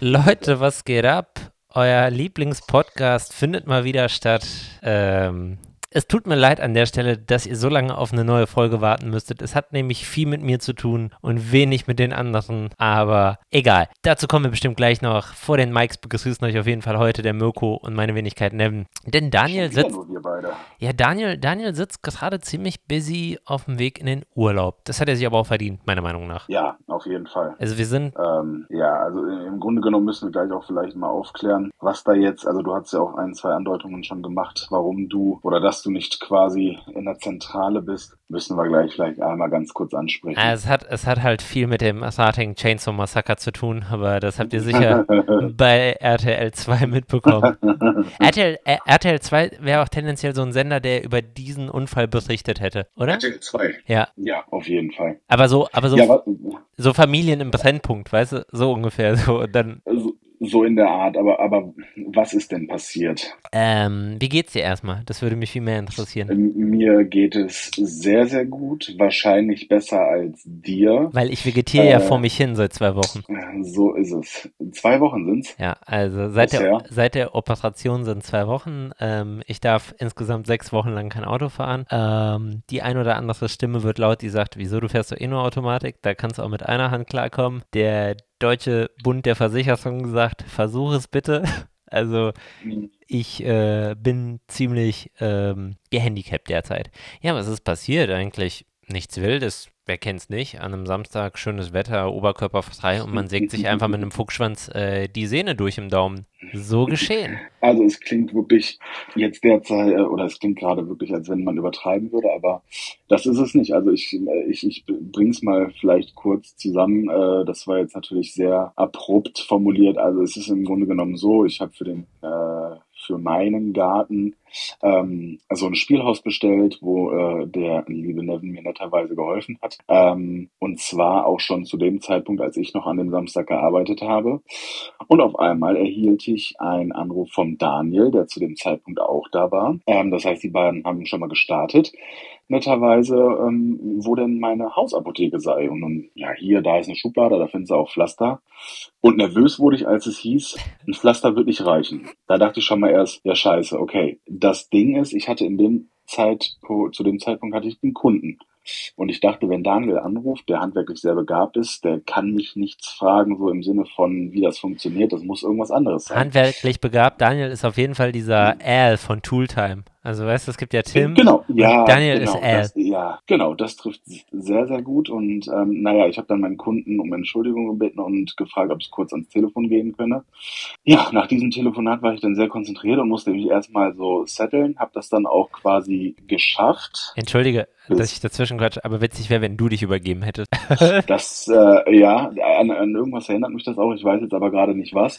Leute, was geht ab? Euer Lieblingspodcast findet mal wieder statt. Ähm, es tut mir leid an der Stelle, dass ihr so lange auf eine neue Folge warten müsstet. Es hat nämlich viel mit mir zu tun und wenig mit den anderen. Aber egal. Dazu kommen wir bestimmt gleich noch. Vor den Mikes begrüßen euch auf jeden Fall heute der Mirko und meine Wenigkeit Nevin. Denn Daniel sitzt. Ja, Daniel, Daniel sitzt gerade ziemlich busy auf dem Weg in den Urlaub. Das hat er sich aber auch verdient, meiner Meinung nach. Ja, auf jeden Fall. Also wir sind. Ähm, ja, also im Grunde genommen müssen wir gleich auch vielleicht mal aufklären, was da jetzt, also du hast ja auch ein, zwei Andeutungen schon gemacht, warum du oder das dass du nicht quasi in der Zentrale bist, müssen wir gleich vielleicht einmal ganz kurz ansprechen. Es hat, es hat halt viel mit dem Starting Chainsaw Massacre zu tun, aber das habt ihr sicher bei RTL 2 mitbekommen. RTL, äh, RTL 2 wäre auch tendenziell so ein Sender, der über diesen Unfall berichtet hätte, oder? RTL 2. Ja. Ja, auf jeden Fall. Aber so, aber so, Ja, so Familien im Brennpunkt, weißt du, so ungefähr. So, dann, so, so in der Art, aber, aber was ist denn passiert? ähm, wie geht's dir erstmal? Das würde mich viel mehr interessieren. Ähm, Mir geht es sehr, sehr gut, wahrscheinlich besser als dir. Weil ich vegetiere ja Äh. vor mich hin seit zwei Wochen. So ist es. Zwei Wochen sind's. Ja, also seit der, seit der Operation sind zwei Wochen. Ähm, ich darf insgesamt sechs Wochen lang kein Auto fahren. Ähm, die ein oder andere Stimme wird laut, die sagt, wieso, du fährst doch eh nur Automatik, da kannst du auch mit einer Hand klarkommen. Der Deutsche Bund der Versicherung sagt, versuch es bitte. Also ich äh, bin ziemlich ähm, gehandicapt derzeit. Ja, was ist passiert eigentlich? Nichts Wildes. Wer kennt's nicht? An einem Samstag schönes Wetter, Oberkörper frei und man sägt sich einfach mit einem Fuchsschwanz äh, die Sehne durch im Daumen. So geschehen. Also es klingt wirklich jetzt derzeit, äh, oder es klingt gerade wirklich, als wenn man übertreiben würde, aber das ist es nicht. Also ich, äh, ich, ich bring's mal vielleicht kurz zusammen. Äh, Das war jetzt natürlich sehr abrupt formuliert. Also es ist im Grunde genommen so, ich habe für den äh, für meinen Garten ähm, also ein Spielhaus bestellt, wo äh, der liebe Nevin mir netterweise geholfen hat. Ähm, und zwar auch schon zu dem Zeitpunkt, als ich noch an dem Samstag gearbeitet habe. Und auf einmal erhielt ich einen Anruf vom Daniel, der zu dem Zeitpunkt auch da war. Ähm, das heißt, die beiden haben schon mal gestartet. Netterweise, ähm, wo denn meine Hausapotheke sei. Und nun, ja, hier, da ist eine Schublade, da finden sie auch Pflaster. Und nervös wurde ich, als es hieß, ein Pflaster wird nicht reichen. Da dachte ich schon mal erst, ja scheiße, okay. Das Ding ist, ich hatte in dem Zeitpunkt, zu dem Zeitpunkt hatte ich einen Kunden. Und ich dachte, wenn Daniel anruft, der handwerklich sehr begabt ist, der kann mich nichts fragen, so im Sinne von, wie das funktioniert. Das muss irgendwas anderes sein. Handwerklich begabt. Daniel ist auf jeden Fall dieser Al von Tooltime. Also weißt du, es gibt ja Tim. Genau, ja. Daniel genau, ist Al. Das, ja, genau, das trifft sehr, sehr gut. Und ähm, naja, ich habe dann meinen Kunden um Entschuldigung gebeten und gefragt, ob es kurz ans Telefon gehen könne. Ja, nach diesem Telefonat war ich dann sehr konzentriert und musste mich erstmal so setteln, habe das dann auch quasi geschafft. Entschuldige, Das- dass ich dazwischen quatsche, aber witzig wäre, wenn du dich übergeben hättest. Das, äh, ja, an, an irgendwas erinnert mich das auch, ich weiß jetzt aber gerade nicht was.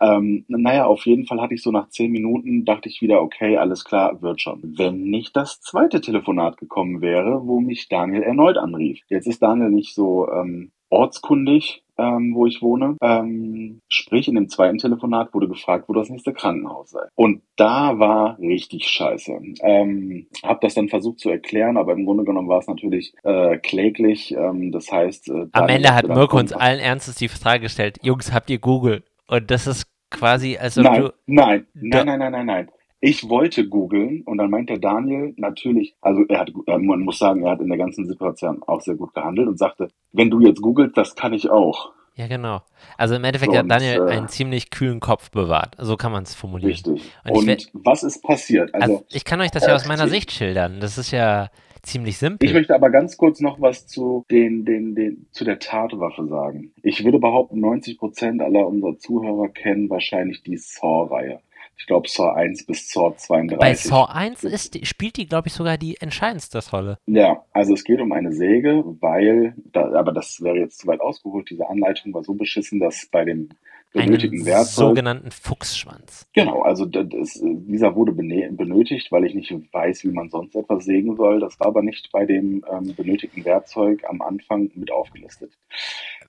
Ähm, naja, auf jeden Fall hatte ich so nach zehn Minuten, dachte ich wieder, okay, alles klar, wird schon. Wenn nicht das zweite Telefonat gekommen wäre, wo mich Daniel erneut anrief. Jetzt ist Daniel nicht so ähm, ortskundig, ähm, wo ich wohne. Ähm, sprich, in dem zweiten Telefonat wurde gefragt, wo das nächste Krankenhaus sei. Und da war richtig scheiße. Ähm, hab das dann versucht zu erklären, aber im Grunde genommen war es natürlich äh, kläglich. Ähm, das heißt, äh, Am Ende hat Mirko uns allen Ernstes die Frage gestellt, Jungs, habt ihr Google? Und das ist quasi, als ob Nein, du. nein, nein, nein, nein, nein, nein. Ich wollte googeln und dann meinte Daniel natürlich, also er hat, äh, man muss sagen, er hat in der ganzen Situation auch sehr gut gehandelt und sagte, wenn du jetzt googelst, das kann ich auch. Ja, genau. Also im Endeffekt So, hat und, Daniel äh, einen ziemlich kühlen Kopf bewahrt. So kann man es formulieren. Richtig. Und Und, werd- was ist passiert? Also, Also ich kann euch das ja aus äh, meiner ich- Sicht schildern. Das ist ja ziemlich simpel. ich möchte aber ganz kurz noch was zu den, den, den, zu der Tatwaffe sagen. Ich würde behaupten, 90 Prozent aller unserer Zuhörer kennen wahrscheinlich die Saw-Reihe. Ich glaube, Saw 1 bis Saw 32. Bei Saw 1 ist, spielt die, glaube ich, sogar die entscheidendste Rolle. Ja, also es geht um eine Säge, weil, da, aber das wäre jetzt zu weit ausgeholt, diese Anleitung war so beschissen, dass bei dem benötigten Werkzeug, sogenannten Fuchsschwanz. genau, also da- das, dieser wurde benötigt, weil ich nicht weiß, wie man sonst etwas sägen soll. Das war aber nicht bei dem ähm, benötigten Werkzeug am Anfang mit aufgelistet.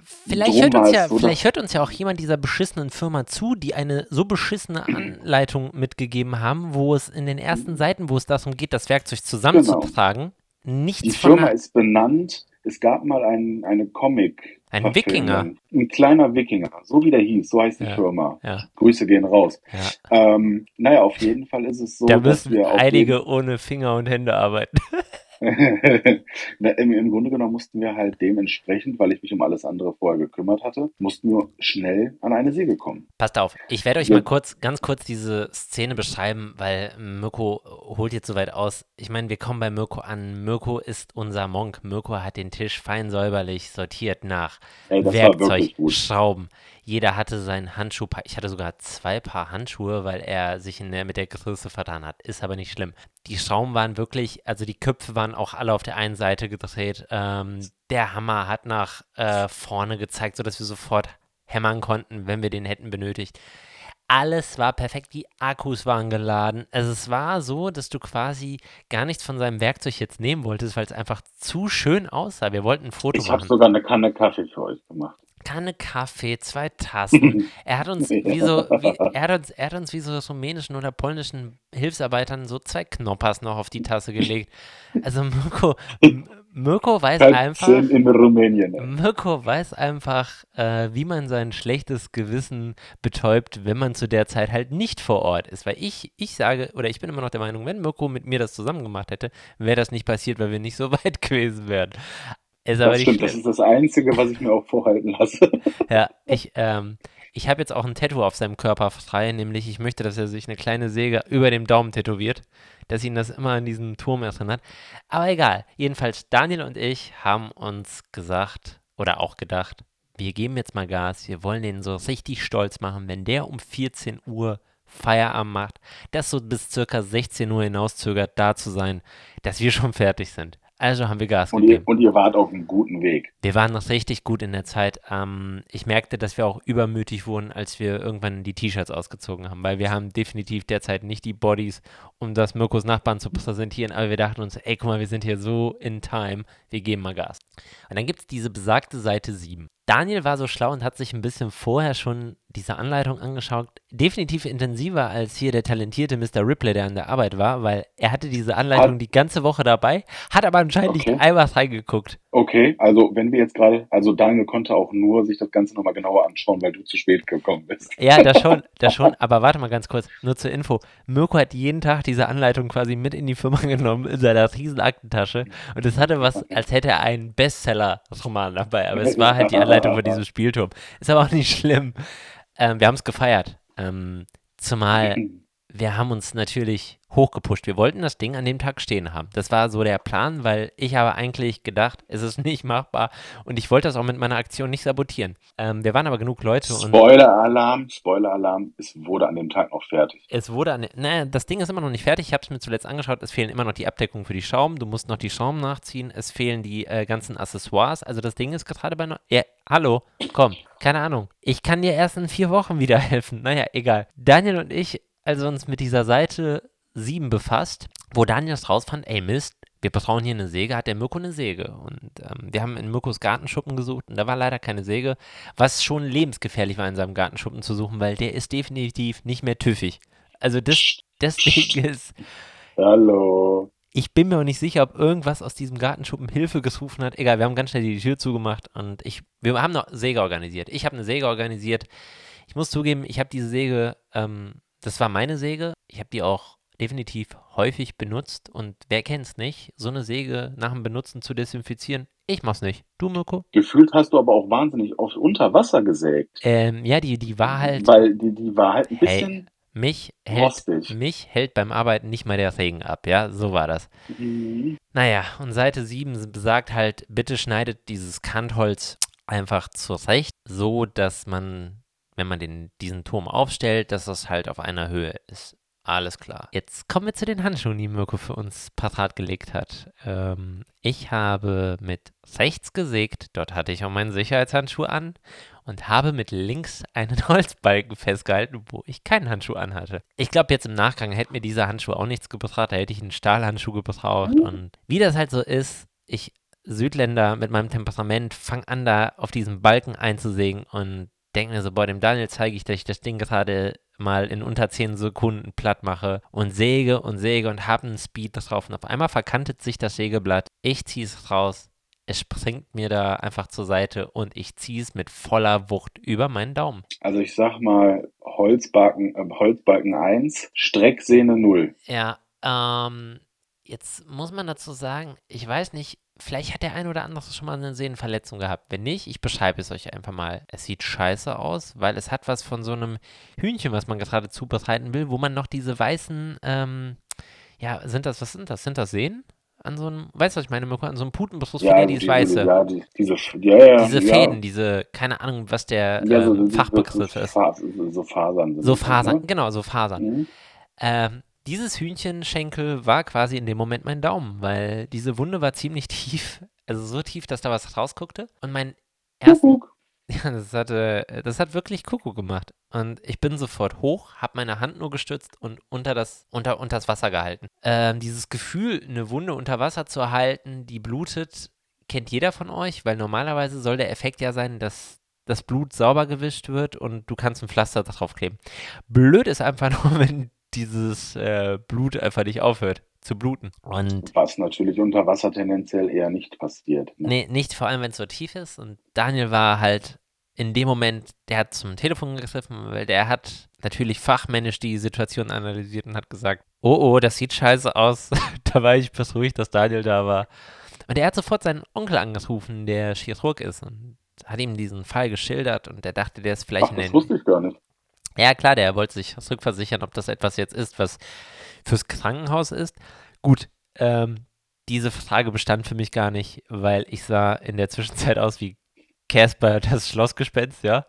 Vielleicht hört, uns ja, vielleicht hört uns ja auch jemand dieser beschissenen Firma zu, die eine so beschissene Anleitung mitgegeben haben, wo es in den ersten Seiten, wo es darum geht, das Werkzeug zusammenzutragen, nichts Die von Firma einer, ist benannt es gab mal ein, eine Comic. Ein Wikinger. Ein kleiner Wikinger, so wie der hieß, so heißt die Ja, Firma. ja. Grüße gehen raus. Ja. Ähm, naja, auf jeden Fall ist es so, Da dass müssen wir einige ohne Finger und Hände arbeiten. Na, im, Im Grunde genommen mussten wir halt dementsprechend, weil ich mich um alles andere vorher gekümmert hatte, mussten wir schnell an eine Säge kommen. Passt auf, ich werde euch Ja. mal kurz, ganz kurz diese Szene beschreiben, weil Mirko holt jetzt so weit aus. Ich meine, wir kommen bei Mirko an. Mirko ist unser Monk. Mirko hat den Tisch fein säuberlich sortiert nach Ey, Werkzeug. Schrauben. Jeder hatte seinen Handschuh. Ich hatte sogar zwei Paar Handschuhe, weil er sich in der, mit der Größe vertan hat. Ist aber nicht schlimm. Die Schrauben waren wirklich, also die Köpfe waren auch alle auf der einen Seite gedreht. Ähm, der Hammer hat nach äh, vorne gezeigt, sodass wir sofort hämmern konnten, wenn wir den hätten benötigt. Alles war perfekt, die Akkus waren geladen. Also es war so, dass du quasi gar nichts von seinem Werkzeug jetzt nehmen wolltest, weil es einfach zu schön aussah. Wir wollten ein Foto Ich habe machen. sogar eine Kanne Kaffee für euch gemacht. Kanne Kaffee, zwei Tassen. Er hat uns wie so, wie, er hat uns, er hat uns wie so rumänischen oder polnischen Hilfsarbeitern so zwei Knoppers noch auf die Tasse gelegt. Also Mirko, Mirko weiß einfach, Kalzin in Rumänien. ey. Mirko weiß einfach, äh, wie man sein schlechtes Gewissen betäubt, wenn man zu der Zeit halt nicht vor Ort ist. Weil ich, ich sage, oder ich bin immer noch der Meinung, wenn Mirko mit mir das zusammen gemacht hätte, wäre das nicht passiert, weil wir nicht so weit gewesen wären. Ist aber Das stimmt, das ist das Einzige, was ich mir auch vorhalten lasse. Ja, ich, ähm, ich habe jetzt auch ein Tattoo auf seinem Körper frei, nämlich ich möchte, dass er sich eine kleine Säge über dem Daumen tätowiert, dass ihn das immer an diesen Turm erinnert. Aber egal, jedenfalls Daniel und ich haben uns gesagt oder auch gedacht, wir geben jetzt mal Gas, wir wollen den so richtig stolz machen, wenn der um 14 Uhr Feierabend macht, das so bis circa 16 Uhr hinauszögert, da zu sein, dass wir schon fertig sind. Also haben wir Gas Und gegeben. ihr, und ihr wart auf einem guten Weg. Wir waren noch richtig gut in der Zeit. Ähm, ich merkte, dass wir auch übermütig wurden, als wir irgendwann die T-Shirts ausgezogen haben, weil wir haben definitiv derzeit nicht die Bodies, um das Mirkos Nachbarn zu präsentieren, aber wir dachten uns, ey, guck mal, wir sind hier so in time, wir geben mal Gas. Und dann gibt es diese besagte Seite 7. Daniel war so schlau und hat sich ein bisschen vorher schon diese Anleitung angeschaut. Definitiv intensiver als hier der talentierte Mr. Ripley, der an der Arbeit war, weil er hatte diese Anleitung die ganze Woche dabei, hat aber anscheinend Okay. nicht einmal reingeguckt. Okay, also wenn wir jetzt gerade, also Daniel konnte auch nur sich das Ganze nochmal genauer anschauen, weil du zu spät gekommen bist. Ja, das schon, das schon, aber warte mal ganz kurz, nur zur Info. Mirko hat jeden Tag diese Anleitung quasi mit in die Firma genommen, in seiner riesen Aktentasche und es hatte was, als hätte er einen Bestseller-Roman dabei, aber es war halt die Anleitung von diesem Spielturm. Ist aber auch nicht schlimm. Ähm, wir haben es gefeiert. Ähm, zumal wir haben uns natürlich hochgepusht. Wir wollten das Ding an dem Tag stehen haben. Das war so der Plan, weil ich habe eigentlich gedacht, es ist nicht machbar und ich wollte das auch mit meiner Aktion nicht sabotieren. Ähm, wir waren aber genug Leute und Spoiler-Alarm, Spoiler-Alarm, es wurde an dem Tag noch fertig. es wurde an, naja, das Ding ist immer noch nicht fertig. Ich habe es mir zuletzt angeschaut. Es fehlen immer noch die Abdeckungen für die Schrauben. Du musst noch die Schrauben nachziehen. Es fehlen die äh, ganzen Accessoires. Also das Ding ist gerade bei. No ja, hallo, komm, keine Ahnung. Ich kann dir erst in vier Wochen wieder helfen. Naja, egal. Daniel und ich, also uns mit dieser Seite 7 befasst, wo Daniel es rausfand, ey Mist, wir brauchen hier eine Säge, hat der Mirko eine Säge. Und ähm, wir haben in Mirkos Gartenschuppen gesucht und da war leider keine Säge, was schon lebensgefährlich war, in seinem Gartenschuppen zu suchen, weil der ist definitiv nicht mehr tüffig. Also das, das Ding ist, Hallo. ich bin mir auch nicht sicher, ob irgendwas aus diesem Gartenschuppen Hilfe gerufen hat. Egal, wir haben ganz schnell die Tür zugemacht und ich, wir haben noch Säge organisiert. Ich habe eine Säge organisiert. Ich muss zugeben, ich habe diese Säge, ähm, das war meine Säge. Ich habe die auch definitiv häufig benutzt und wer kennt es nicht, so eine Säge nach dem Benutzen zu desinfizieren. Ich mach's nicht. Du, Mirko? Gefühlt hast du aber auch wahnsinnig oft unter Wasser gesägt. Ähm, ja, die, die war halt, Weil die, die war halt ein Hey. bisschen mich hält, rostig. mich hält beim Arbeiten nicht mal der Regen ab, ja, so war das. Mhm. Naja, und Seite 7 besagt halt, bitte schneidet dieses Kantholz einfach zurecht, so dass man, wenn man den, diesen Turm aufstellt, dass das halt auf einer Höhe ist. Alles klar. Jetzt kommen wir zu den Handschuhen, die Mirko für uns parat gelegt hat. Ähm, ich habe mit rechts gesägt, dort hatte ich auch meinen Sicherheitshandschuh an und habe mit links einen Holzbalken festgehalten, wo ich keinen Handschuh anhatte. Ich glaube, jetzt im Nachgang hätte mir dieser Handschuh auch nichts gebracht, da hätte ich einen Stahlhandschuh gebraucht. Und wie das halt so ist, ich Südländer mit meinem Temperament fange an, da auf diesen Balken einzusägen und denke mir so, boah, dem Daniel zeige ich, dass ich das Ding gerade mal in unter 10 Sekunden platt mache und säge und säge und habe einen Speed drauf. Und auf einmal verkantet sich das Sägeblatt. Ich ziehe es raus. es springt mir da einfach zur Seite und ich ziehe es mit voller Wucht über meinen Daumen. Also ich sag mal Holzbalken, äh, Holzbalken 1, Strecksehne 0. Ja, ähm, jetzt muss man dazu sagen, ich weiß nicht, vielleicht hat der ein oder andere schon mal eine Sehnenverletzung gehabt. Wenn nicht, ich beschreibe es euch einfach mal. Es sieht scheiße aus, weil es hat was von so einem Hühnchen, was man gerade zubereiten will, wo man noch diese weißen, ähm, ja, sind das, was sind das? Sind das Sehnen? An so einem, weißt du, was ich meine, Mirko? An so einem Putenbrust Ja, dieses diese, Weiße. ja, die, diese, ja, ja, diese ja. Fäden, diese, keine Ahnung, was der Ja, so, ähm, Fachbegriff so, ist. So, Fasern. So das, Fasern, ne? genau, so Fasern. Mhm. Ähm, dieses Hühnchenschenkel war quasi in dem Moment mein Daumen, weil diese Wunde war ziemlich tief, also so tief, dass da was rausguckte. Und mein Kuckuck. ja, das hatte, das hat wirklich Kuckuck gemacht. Und ich bin sofort hoch, habe meine Hand nur gestützt und unter das, unter, unter das Wasser gehalten. Ähm, dieses Gefühl, eine Wunde unter Wasser zu halten, die blutet, kennt jeder von euch, weil normalerweise soll der Effekt ja sein, dass das Blut sauber gewischt wird und du kannst ein Pflaster draufkleben. Blöd ist einfach nur, wenn dieses äh, Blut einfach nicht aufhört zu bluten. Und Was natürlich unter Wasser tendenziell eher nicht passiert. Ne? nee, nicht vor allem, wenn es so tief ist. Und Daniel war halt in dem Moment, der hat zum Telefon gegriffen, weil der hat natürlich fachmännisch die Situation analysiert und hat gesagt, oh oh, das sieht scheiße aus. da war ich beruhigt, dass Daniel da war. Und er hat sofort seinen Onkel angerufen, der Chirurg ist und hat ihm diesen Fall geschildert und der dachte, der ist vielleicht Ach, in das den wusste ich gar nicht. Ja, klar, der wollte sich rückversichern, ob das etwas jetzt ist, was fürs Krankenhaus ist. Gut, ähm, diese Frage bestand für mich gar nicht, weil ich sah in der Zwischenzeit aus wie Casper das Schlossgespenst, ja.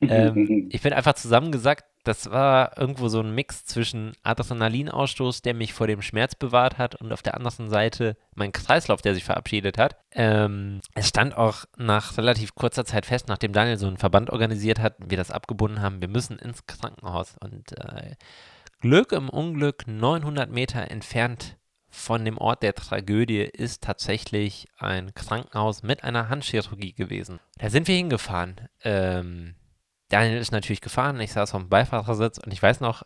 Ähm, ich bin einfach zusammengesackt. Das war irgendwo so ein Mix zwischen Adrenalinausstoß, der mich vor dem Schmerz bewahrt hat, und auf der anderen Seite mein Kreislauf, der sich verabschiedet hat. Ähm, es stand auch nach relativ kurzer Zeit fest, nachdem Daniel so einen Verband organisiert hat, wir das abgebunden haben, wir müssen ins Krankenhaus. Und äh, Glück im Unglück, 900 Meter entfernt von dem Ort der Tragödie ist tatsächlich ein Krankenhaus mit einer Handchirurgie gewesen. Da sind wir hingefahren. Ähm, Daniel ist natürlich gefahren, ich saß auf dem Beifahrersitz und ich weiß noch,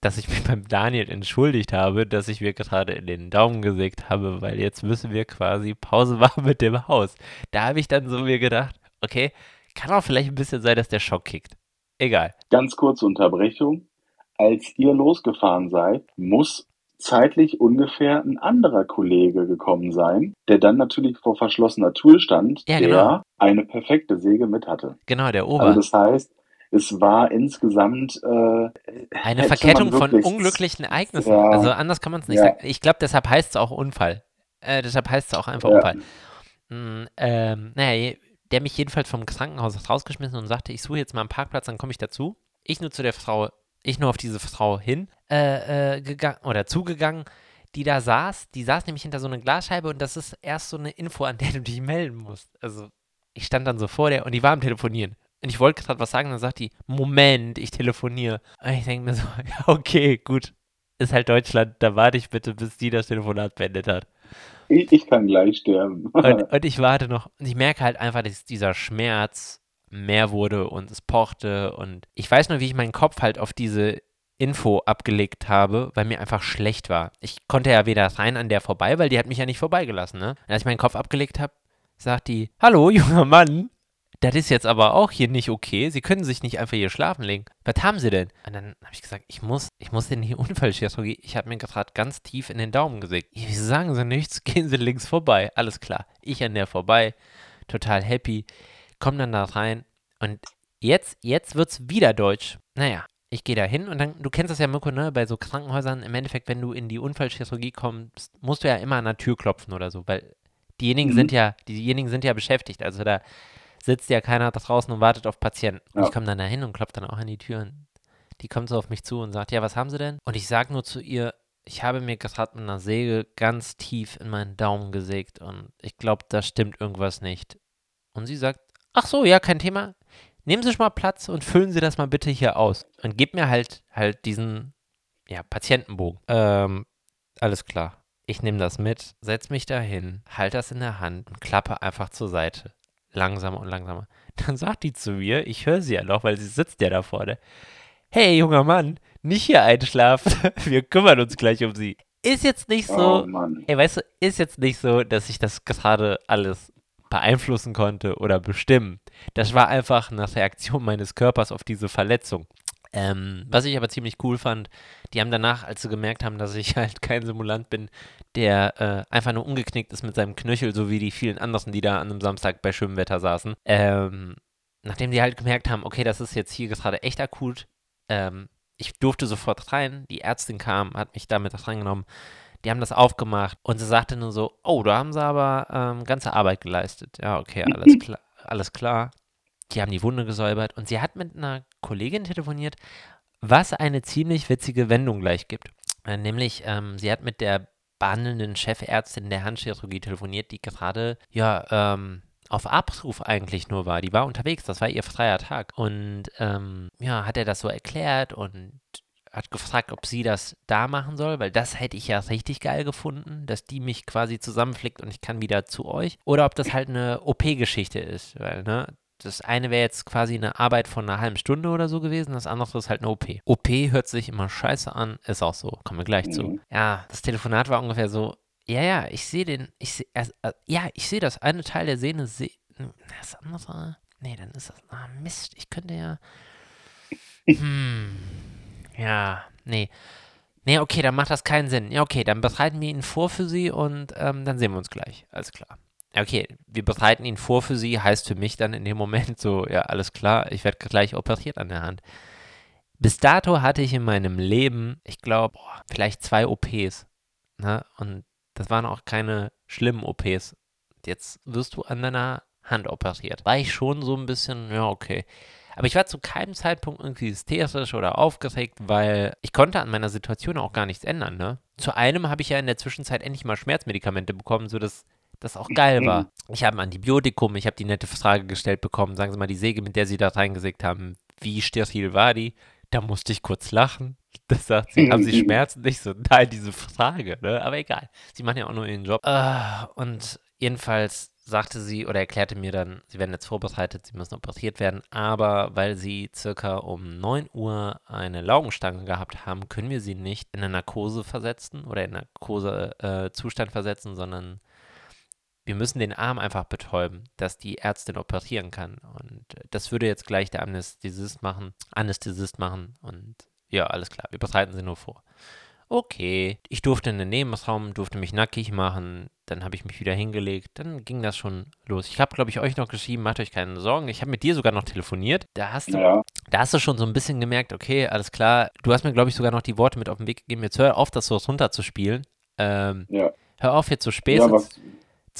dass ich mich beim Daniel entschuldigt habe, dass ich mir gerade in den Daumen gesägt habe, weil jetzt müssen wir quasi Pause machen mit dem Haus. Da habe ich dann so mir gedacht, okay, kann auch vielleicht ein bisschen sein, dass der Schock kickt. Egal. Ganz kurze Unterbrechung. Als ihr losgefahren seid, muss zeitlich ungefähr ein anderer Kollege gekommen sein, der dann natürlich vor verschlossener Tür stand, Ja, der genau. eine perfekte Säge mit hatte. Genau, der Ober. Also das heißt, es war insgesamt äh, Eine Verkettung von unglücklichen Ereignissen. Ja. Also anders kann man es nicht Ja. sagen. Ich glaube, deshalb heißt es auch Unfall. Äh, deshalb heißt es auch einfach Ja. Unfall. Mm, ähm, naja, der mich jedenfalls vom Krankenhaus rausgeschmissen und sagte, ich suche jetzt mal einen Parkplatz, dann komme ich dazu. Ich nur zu der Frau, ich nur auf diese Frau hin äh, äh, gegangen oder zugegangen, die da saß. Die saß nämlich hinter so einer Glasscheibe und das ist erst so eine Info, an der du dich melden musst. Also ich stand dann so vor der und die war am Telefonieren. Und ich wollte gerade was sagen, dann sagt die, Moment, ich telefoniere. Und ich denke mir so, ja, okay, gut. Ist halt Deutschland, da warte ich bitte, bis die das Telefonat beendet hat. Ich, ich kann gleich sterben. Und, und ich warte noch. Und ich merke halt einfach, dass dieser Schmerz mehr wurde und es pochte. Und ich weiß nur, wie ich meinen Kopf halt auf diese Info abgelegt habe, weil mir einfach schlecht war. Ich konnte ja weder rein an der vorbei, weil die hat mich ja nicht vorbeigelassen, ne? Und als ich meinen Kopf abgelegt habe, sagt die, hallo, junger Mann, das ist jetzt aber auch hier nicht okay. Sie können sich nicht einfach hier schlafen legen. Was haben Sie denn? Und dann habe ich gesagt, ich muss, ich muss in die Unfallchirurgie. Ich habe mir gerade ganz tief in den Daumen gesägt. Wieso sagen Sie nichts? Gehen Sie links vorbei. Alles klar. Ich an der vorbei. Total happy. Komm dann da rein. Und jetzt, jetzt wird's wieder deutsch. Naja, ich gehe da hin und dann, du kennst das ja, Mirko, ne? Bei so Krankenhäusern, im Endeffekt, wenn du in die Unfallchirurgie kommst, musst du ja immer an der Tür klopfen oder so, weil diejenigen Mhm. sind ja, diejenigen sind ja beschäftigt. Also da sitzt ja keiner da draußen und wartet auf Patienten. Und Ja. ich komme dann da hin und klopfe dann auch an die Tür. Und die kommt so auf mich zu und sagt, ja, was haben Sie denn? Und ich sage nur zu ihr, ich habe mir gerade mit einer Säge ganz tief in meinen Daumen gesägt und ich glaube, da stimmt irgendwas nicht. Und sie sagt, ach so, ja, kein Thema. Nehmen Sie schon mal Platz und füllen Sie das mal bitte hier aus. Und gib mir halt, halt diesen, ja, Patientenbogen. Ähm, alles klar. Ich nehme das mit, setz mich da hin, halte das in der Hand und klappe einfach zur Seite. Langsamer und langsamer. Dann sagt die zu mir, ich höre sie ja noch, weil sie sitzt ja da vorne. Hey, junger Mann, nicht hier einschlafen. Wir kümmern uns gleich um sie. Ist jetzt nicht so, Oh ey, weißt du, ist jetzt nicht so, dass ich das gerade alles beeinflussen konnte oder bestimmen. Das war einfach eine Reaktion meines Körpers auf diese Verletzung. Ähm, was ich aber ziemlich cool fand, die haben danach, als sie gemerkt haben, dass ich halt kein Simulant bin, der äh, einfach nur umgeknickt ist mit seinem Knöchel, so wie die vielen anderen, die da an einem Samstag bei schönem Wetter saßen, ähm, nachdem die halt gemerkt haben, okay, das ist jetzt hier gerade echt akut, ähm, ich durfte sofort rein, die Ärztin kam, hat mich damit reingenommen, die haben das aufgemacht und sie sagte nur so, oh, da haben sie aber ähm, ganze Arbeit geleistet. Ja, okay, alles klar, alles klar. Die haben die Wunde gesäubert und sie hat mit einer Kollegin telefoniert, was eine ziemlich witzige Wendung gleich gibt. Äh, nämlich, ähm, sie hat mit der behandelnden Chefärztin der Handchirurgie telefoniert, die gerade, ja, ähm, auf Abruf eigentlich nur war. Die war unterwegs, das war ihr freier Tag. Und ähm, ja, hat er das so erklärt und hat gefragt, ob sie das da machen soll, weil das hätte ich ja richtig geil gefunden, dass die mich quasi zusammenflickt und ich kann wieder zu euch. Oder ob das halt eine OP-Geschichte ist, weil, ne, das eine wäre jetzt quasi eine Arbeit von einer halben Stunde oder so gewesen, das andere ist halt eine OP. OP hört sich immer scheiße an, ist auch so, kommen wir gleich mhm. zu. Ja, das Telefonat war ungefähr so, ja, ja, ich sehe den, ich sehe, also, äh, ja, ich sehe das eine Teil der Sehne, seh, das andere, nee, dann ist das, ah, Mist, ich könnte ja, hm, ja, nee. Nee, okay, dann macht das keinen Sinn. Ja, okay, dann bereiten wir ihn vor für Sie und ähm, dann sehen wir uns gleich. Alles klar okay, wir bereiten ihn vor für sie, heißt für mich dann in dem Moment so, ja, alles klar, ich werde gleich operiert an der Hand. Bis dato hatte ich in meinem Leben, ich glaube, vielleicht zwei OPs. Ne? Und das waren auch keine schlimmen OPs. Jetzt wirst du an deiner Hand operiert. War ich schon so ein bisschen, ja, okay. Aber ich war zu keinem Zeitpunkt irgendwie hysterisch oder aufgeregt, weil ich konnte an meiner Situation auch gar nichts ändern, ne? Zu einem habe ich ja in der Zwischenzeit endlich mal Schmerzmedikamente bekommen, sodass das auch geil war. Ich habe ein Antibiotikum, ich habe die nette Frage gestellt bekommen, sagen Sie mal, die Säge, mit der Sie da reingesägt haben, wie steril war die? Da musste ich kurz lachen. Das sagt sie, haben Sie Schmerzen? Nicht so, nein, diese Frage, ne? Aber egal. Sie machen ja auch nur ihren Job. Uh, und jedenfalls sagte sie oder erklärte mir dann, sie werden jetzt vorbereitet, sie müssen operiert werden, aber weil sie circa um 9 Uhr eine Laugenstange gehabt haben, können wir sie nicht in eine Narkose versetzen oder in Narkosezustand äh, versetzen, sondern wir müssen den Arm einfach betäuben, dass die Ärztin operieren kann. Und das würde jetzt gleich der Anästhesist machen, Anästhesist machen. Und ja, alles klar, wir bereiten sie nur vor. Okay, ich durfte in den Nebenraum, durfte mich nackig machen, dann habe ich mich wieder hingelegt, dann ging das schon los. Ich habe, glaube ich, euch noch geschrieben, macht euch keine Sorgen. Ich habe mit dir sogar noch telefoniert. Da hast du, ja. da hast du schon so ein bisschen gemerkt, okay, alles klar. Du hast mir, glaube ich, sogar noch die Worte mit auf den Weg gegeben. Jetzt hör auf, das so runterzuspielen. Ähm, ja. Hör auf, jetzt so Späße. Ja, was,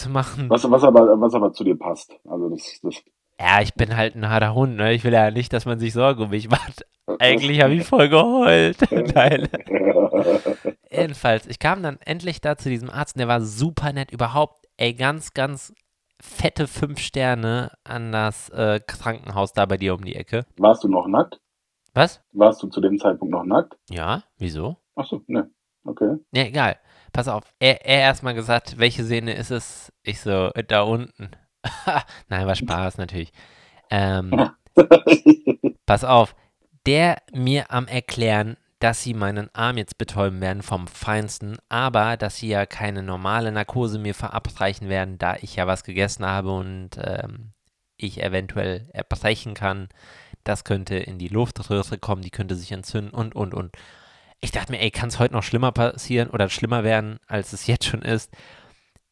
zu machen. Was, was, aber, was aber zu dir passt. Also das, das ja, ich bin halt ein harter Hund, ne? Ich will ja nicht, dass man sich Sorgen um mich macht. Eigentlich habe ich voll geheult. Nein. Jedenfalls, ich kam dann endlich da zu diesem Arzt und der war super nett. Überhaupt, ey, ganz, ganz fette fünf Sterne an das äh, Krankenhaus da bei dir um die Ecke. Warst du noch nackt? Was? Warst du zu dem Zeitpunkt noch nackt? Ja, wieso? Achso, ne. Okay. Ja, egal pass auf, er, er erstmal gesagt, welche Szene ist es? Ich so, da unten. Nein, war Spaß natürlich. Ähm, pass auf, der mir am Erklären, dass sie meinen Arm jetzt betäuben werden vom Feinsten, aber dass sie ja keine normale Narkose mir verabreichen werden, da ich ja was gegessen habe und ähm, ich eventuell erbrechen kann. Das könnte in die Luftröhre kommen, die könnte sich entzünden und, und, und. Ich dachte mir, ey, kann es heute noch schlimmer passieren oder schlimmer werden, als es jetzt schon ist?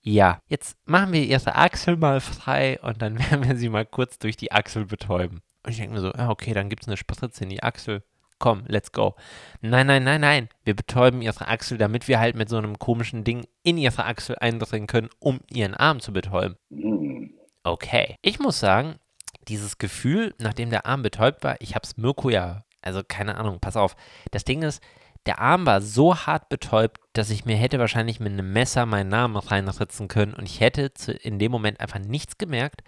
Ja, jetzt machen wir ihre Achsel mal frei und dann werden wir sie mal kurz durch die Achsel betäuben. Und ich denke mir so, ja, okay, dann gibt es eine Spritze in die Achsel. Komm, let's go. Nein, nein, nein, nein. Wir betäuben ihre Achsel, damit wir halt mit so einem komischen Ding in ihre Achsel eindringen können, um ihren Arm zu betäuben. Okay. Ich muss sagen, dieses Gefühl, nachdem der Arm betäubt war, ich hab's Mirko ja, also keine Ahnung, pass auf. Das Ding ist, der Arm war so hart betäubt, dass ich mir hätte wahrscheinlich mit einem Messer meinen Namen reinritzen können und ich hätte zu, in dem Moment einfach nichts gemerkt,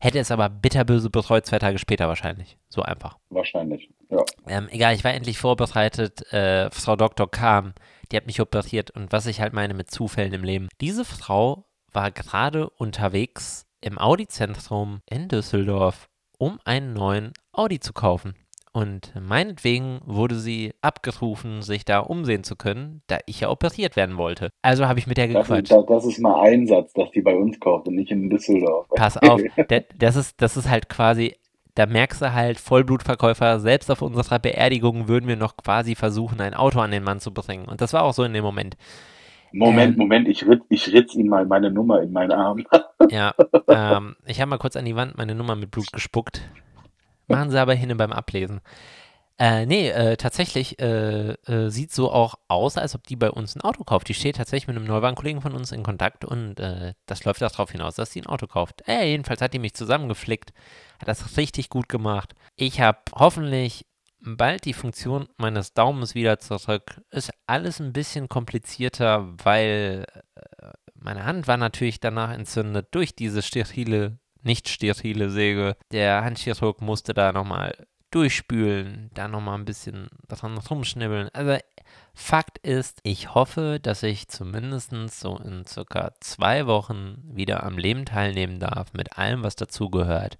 hätte es aber bitterböse betreut zwei Tage später wahrscheinlich. So einfach. Wahrscheinlich, ja. Ähm, egal, ich war endlich vorbereitet. Äh, Frau Doktor kam, die hat mich operiert und was ich halt meine mit Zufällen im Leben. Diese Frau war gerade unterwegs im Audi-Zentrum in Düsseldorf, um einen neuen Audi zu kaufen. Und meinetwegen wurde sie abgerufen, sich da umsehen zu können, da ich ja operiert werden wollte. Also habe ich mit der gequatscht. Das ist, das ist mal ein Satz, dass die bei uns kauft und nicht in Düsseldorf. Pass auf, das ist, das ist halt quasi da merkst du halt, Vollblutverkäufer, selbst auf unserer Beerdigung würden wir noch quasi versuchen, ein Auto an den Mann zu bringen. Und das war auch so in dem Moment. Moment, ähm, Moment, ich ritz, ich ritz ihm mal meine Nummer in meinen Arm. ja, ähm, ich habe mal kurz an die Wand meine Nummer mit Blut gespuckt. Machen sie aber hin beim Ablesen. Äh, nee, äh, tatsächlich äh, äh, sieht so auch aus, als ob die bei uns ein Auto kauft. Die steht tatsächlich mit einem Neuwagenkollegen von uns in Kontakt und äh, das läuft darauf hinaus, dass sie ein Auto kauft. Äh, jedenfalls hat die mich zusammengeflickt, hat das richtig gut gemacht. Ich habe hoffentlich bald die Funktion meines Daumens wieder zurück. Ist alles ein bisschen komplizierter, weil äh, meine Hand war natürlich danach entzündet durch diese sterile, nicht sterile Säge. Der Handchirurg musste da nochmal durchspülen, da nochmal ein bisschen dran rumschnibbeln. Also Fakt ist, ich hoffe, dass ich zumindest so in circa zwei Wochen wieder am Leben teilnehmen darf, mit allem, was dazugehört.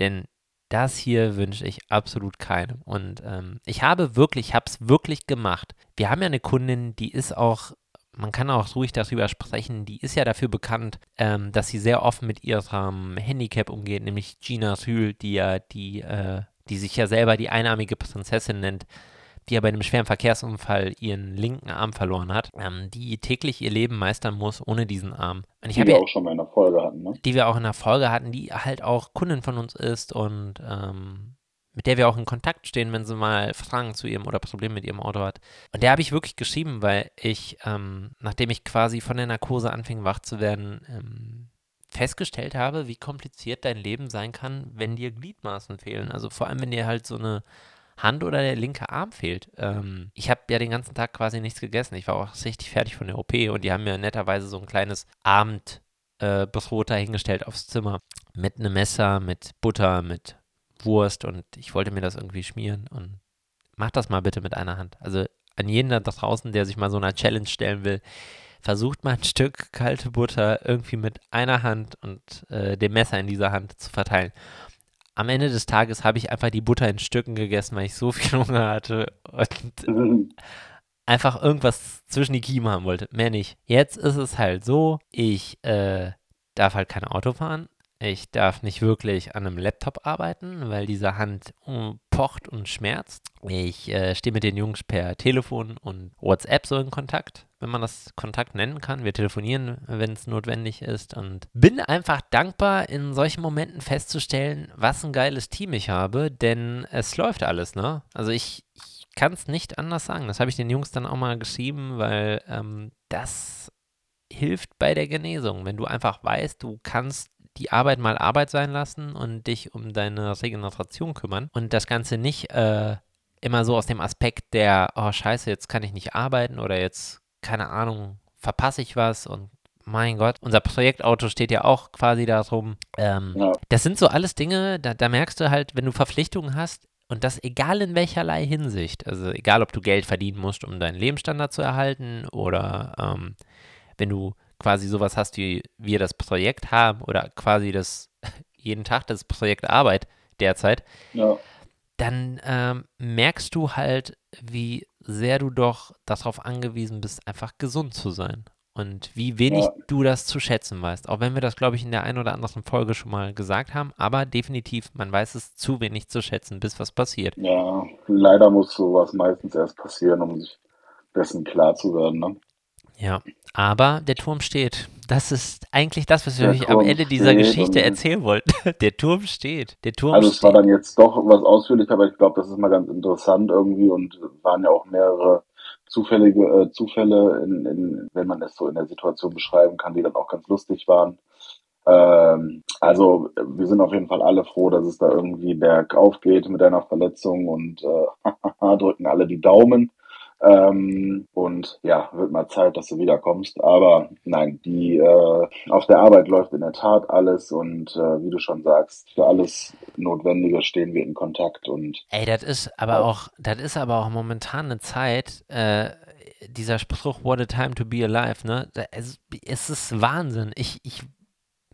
Denn das hier wünsche ich absolut keinem. Und ähm, ich habe wirklich, ich habe es wirklich gemacht. Wir haben ja eine Kundin, die ist auch, man kann auch ruhig darüber sprechen, die ist ja dafür bekannt, ähm, dass sie sehr offen mit ihrem Handicap umgeht, nämlich Gina Rühl, die ja die, äh, die sich ja selber die einarmige Prinzessin nennt, die ja bei einem schweren Verkehrsunfall ihren linken Arm verloren hat, ähm, die täglich ihr Leben meistern muss ohne diesen Arm. Und ich die wir ja, auch schon mal in der Folge hatten, ne? Die wir auch in der Folge hatten, die halt auch Kundin von uns ist und ähm, mit der wir auch in Kontakt stehen, wenn sie mal Fragen zu ihrem oder Probleme mit ihrem Auto hat. Und der habe ich wirklich geschrieben, weil ich, ähm, nachdem ich quasi von der Narkose anfing, wach zu werden, ähm, festgestellt habe, wie kompliziert dein Leben sein kann, wenn dir Gliedmaßen fehlen. Also vor allem, wenn dir halt so eine Hand oder der linke Arm fehlt. Ähm, ich habe ja den ganzen Tag quasi nichts gegessen. Ich war auch richtig fertig von der OP und die haben mir netterweise so ein kleines Abendbrot äh, hingestellt aufs Zimmer. Mit einem Messer, mit Butter, mit Wurst und ich wollte mir das irgendwie schmieren und mach das mal bitte mit einer Hand. Also an jeden da draußen, der sich mal so einer Challenge stellen will, versucht mal ein Stück kalte Butter irgendwie mit einer Hand und äh, dem Messer in dieser Hand zu verteilen am Ende des Tages habe ich einfach die Butter in Stücken gegessen, weil ich so viel Hunger hatte und einfach irgendwas zwischen die Kiemen haben wollte. Mehr nicht. Jetzt ist es halt so, ich äh, darf halt kein Auto fahren. Ich darf nicht wirklich an einem Laptop arbeiten, weil diese Hand pocht und schmerzt. Ich äh, stehe mit den Jungs per Telefon und WhatsApp so in Kontakt, wenn man das Kontakt nennen kann. Wir telefonieren, wenn es notwendig ist. Und bin einfach dankbar, in solchen Momenten festzustellen, was ein geiles Team ich habe, denn es läuft alles, ne? Also ich, ich kann es nicht anders sagen. Das habe ich den Jungs dann auch mal geschrieben, weil ähm, das hilft bei der Genesung. Wenn du einfach weißt, du kannst die Arbeit mal Arbeit sein lassen und dich um deine Regeneration kümmern und das Ganze nicht äh, immer so aus dem Aspekt der, oh scheiße, jetzt kann ich nicht arbeiten oder jetzt, keine Ahnung, verpasse ich was und mein Gott, unser Projektauto steht ja auch quasi darum. Ähm, ja. Das sind so alles Dinge, da, da merkst du halt, wenn du Verpflichtungen hast, und das egal in welcherlei Hinsicht. Also egal, ob du Geld verdienen musst, um deinen Lebensstandard zu erhalten oder ähm, wenn du quasi sowas hast, wie wir das Projekt haben oder quasi das jeden Tag das Projekt Arbeit derzeit, ja. dann ähm, merkst du halt, wie sehr du doch darauf angewiesen bist, einfach gesund zu sein. Und wie wenig ja. du das zu schätzen weißt. Auch wenn wir das, glaube ich, in der einen oder anderen Folge schon mal gesagt haben. Aber definitiv, man weiß es zu wenig zu schätzen, bis was passiert. Ja, leider muss sowas meistens erst passieren, um sich dessen klar zu werden. Ne? Ja, aber der Turm steht. Das ist eigentlich das, was wir euch am Ende dieser Geschichte erzählen wollten. der Turm steht. Der Turm also steht. es war dann jetzt doch was ausführlich, aber ich glaube, das ist mal ganz interessant irgendwie und waren ja auch mehrere zufällige äh, Zufälle, in, in, wenn man es so in der Situation beschreiben kann, die dann auch ganz lustig waren. Ähm, also wir sind auf jeden Fall alle froh, dass es da irgendwie bergauf geht mit deiner Verletzung und äh, drücken alle die Daumen. Ähm, und ja, wird mal Zeit, dass du wiederkommst. Aber nein, die äh, auf der Arbeit läuft in der Tat alles und äh, wie du schon sagst, für alles Notwendige stehen wir in Kontakt und Ey, das ist aber auch, das ist aber auch momentan eine Zeit, äh, dieser Spruch, what a time to be alive, ne? Es, es ist Wahnsinn. Ich, ich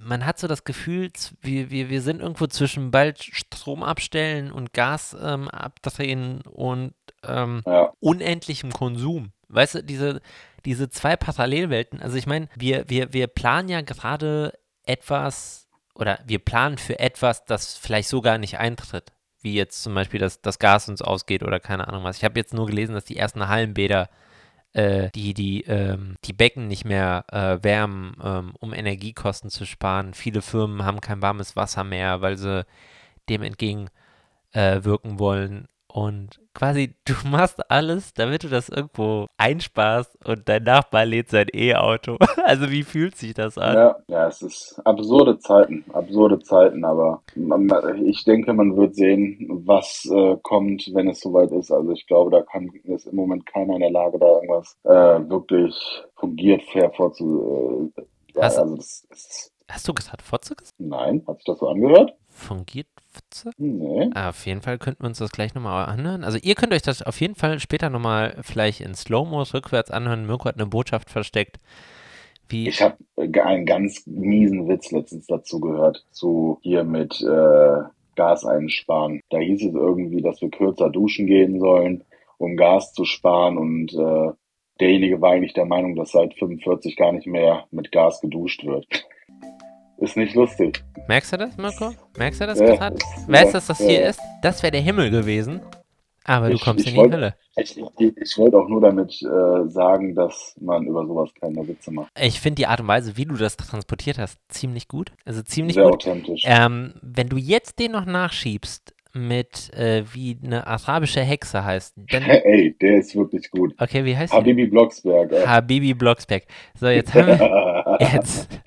man hat so das Gefühl, wir, wir, wir sind irgendwo zwischen bald Strom abstellen und Gas ähm, abdrehen und ähm, ja. unendlichem Konsum. Weißt du, diese, diese zwei Parallelwelten, also ich meine, wir, wir, wir planen ja gerade etwas oder wir planen für etwas, das vielleicht so gar nicht eintritt. Wie jetzt zum Beispiel, dass das Gas uns ausgeht oder keine Ahnung was. Ich habe jetzt nur gelesen, dass die ersten Hallenbäder äh, die, die, ähm, die Becken nicht mehr äh, wärmen, ähm, um Energiekosten zu sparen. Viele Firmen haben kein warmes Wasser mehr, weil sie dem entgegenwirken äh, wollen. Und quasi, du machst alles, damit du das irgendwo einsparst und dein Nachbar lädt sein E-Auto. Also wie fühlt sich das an? Ja, ja, es ist absurde Zeiten, absurde Zeiten, aber ich denke, man wird sehen, was äh, kommt, wenn es soweit ist. Also ich glaube, da kann ist im Moment keiner in der Lage, da irgendwas äh, wirklich fungiert fair vorzu. Äh, hast, also das, das, hast du gesagt, vorzugesagt? Nein, hat sich das so angehört? Fungiert? Nee. Ah, auf jeden Fall könnten wir uns das gleich nochmal anhören. Also ihr könnt euch das auf jeden Fall später nochmal vielleicht in Slow-Mo rückwärts anhören. Mirko hat eine Botschaft versteckt. Wie ich habe einen ganz miesen Witz letztens dazu gehört, zu hier mit äh, Gas einsparen. Da hieß es irgendwie, dass wir kürzer duschen gehen sollen, um Gas zu sparen und äh, derjenige war eigentlich der Meinung, dass seit 45 gar nicht mehr mit Gas geduscht wird. Ist nicht lustig. Merkst du das, Mirko? Merkst du das ja, gerade? Weißt du, dass das ja. hier ist? Das wäre der Himmel gewesen. Aber du ich, kommst ich in die Hölle. Ich, ich, ich wollte auch nur damit äh, sagen, dass man über sowas keine Witze macht. Ich finde die Art und Weise, wie du das transportiert hast, ziemlich gut. Also ziemlich Sehr gut. authentisch. Ähm, wenn du jetzt den noch nachschiebst, mit, äh, wie eine arabische Hexe heißt. Dann, Ey, der ist wirklich gut. Okay, wie heißt Habibi der? Blocksberg. Äh. Habibi Blocksberg. So, jetzt haben wir, jetzt,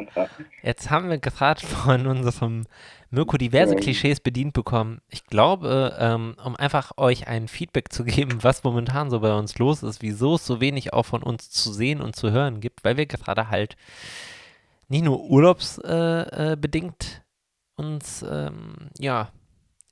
jetzt haben wir gerade von unserem Mirko diverse. Klischees bedient bekommen. Ich glaube, ähm, um einfach euch ein Feedback zu geben, was momentan so bei uns los ist, wieso es so wenig auch von uns zu sehen und zu hören gibt, weil wir gerade halt nicht nur urlaubsbedingt äh, äh, uns, ähm, ja,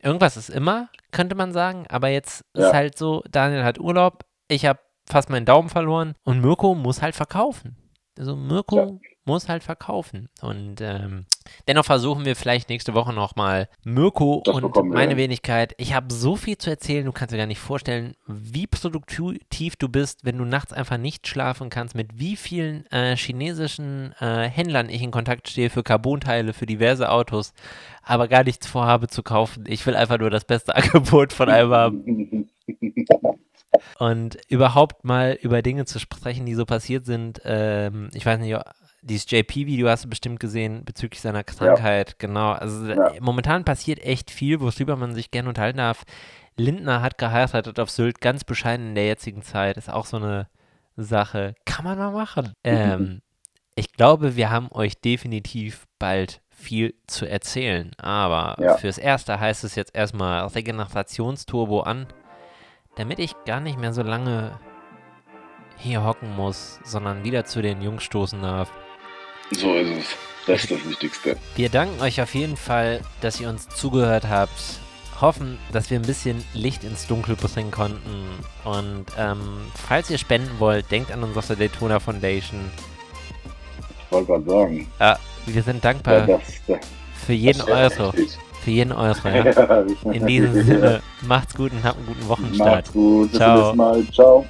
irgendwas ist immer, könnte man sagen. Aber jetzt ja. ist halt so, Daniel hat Urlaub, ich habe fast meinen Daumen verloren und Mirko muss halt verkaufen. Also Mirko ja. Muss halt verkaufen. Und ähm, dennoch versuchen wir vielleicht nächste Woche nochmal Mirko das und meine Wenigkeit. Ich habe so viel zu erzählen, du kannst dir gar nicht vorstellen, wie produktiv du bist, wenn du nachts einfach nicht schlafen kannst, mit wie vielen äh, chinesischen äh, Händlern ich in Kontakt stehe für Carbonteile, für diverse Autos, aber gar nichts vorhabe zu kaufen. Ich will einfach nur das beste Angebot von einem haben. Und überhaupt mal über Dinge zu sprechen, die so passiert sind. Ähm, ich weiß nicht, dieses JP-Video hast du bestimmt gesehen bezüglich seiner Krankheit. Ja. Genau. Also ja. momentan passiert echt viel, worüber man sich gerne unterhalten darf. Lindner hat geheiratet auf Sylt, ganz bescheiden in der jetzigen Zeit. Ist auch so eine Sache. Kann man mal machen. Ähm, ich glaube, wir haben euch definitiv bald viel zu erzählen. Aber ja. fürs Erste heißt es jetzt erstmal Regenerationsturbo an damit ich gar nicht mehr so lange hier hocken muss, sondern wieder zu den Jungs stoßen darf. So ist es. Das ist das Wichtigste. Wir danken euch auf jeden Fall, dass ihr uns zugehört habt. Hoffen, dass wir ein bisschen Licht ins Dunkel bringen konnten. Und ähm, falls ihr spenden wollt, denkt an unsere Daytona Foundation. Ich wollte gerade sagen. Ja, wir sind dankbar ja, das, das, für jeden Euro. Richtig. Für jeden Euro. Ja. In diesem Sinne, macht's gut und habt einen guten Wochenstart. Macht's gut. Bis Ciao. Bis Mal. Ciao.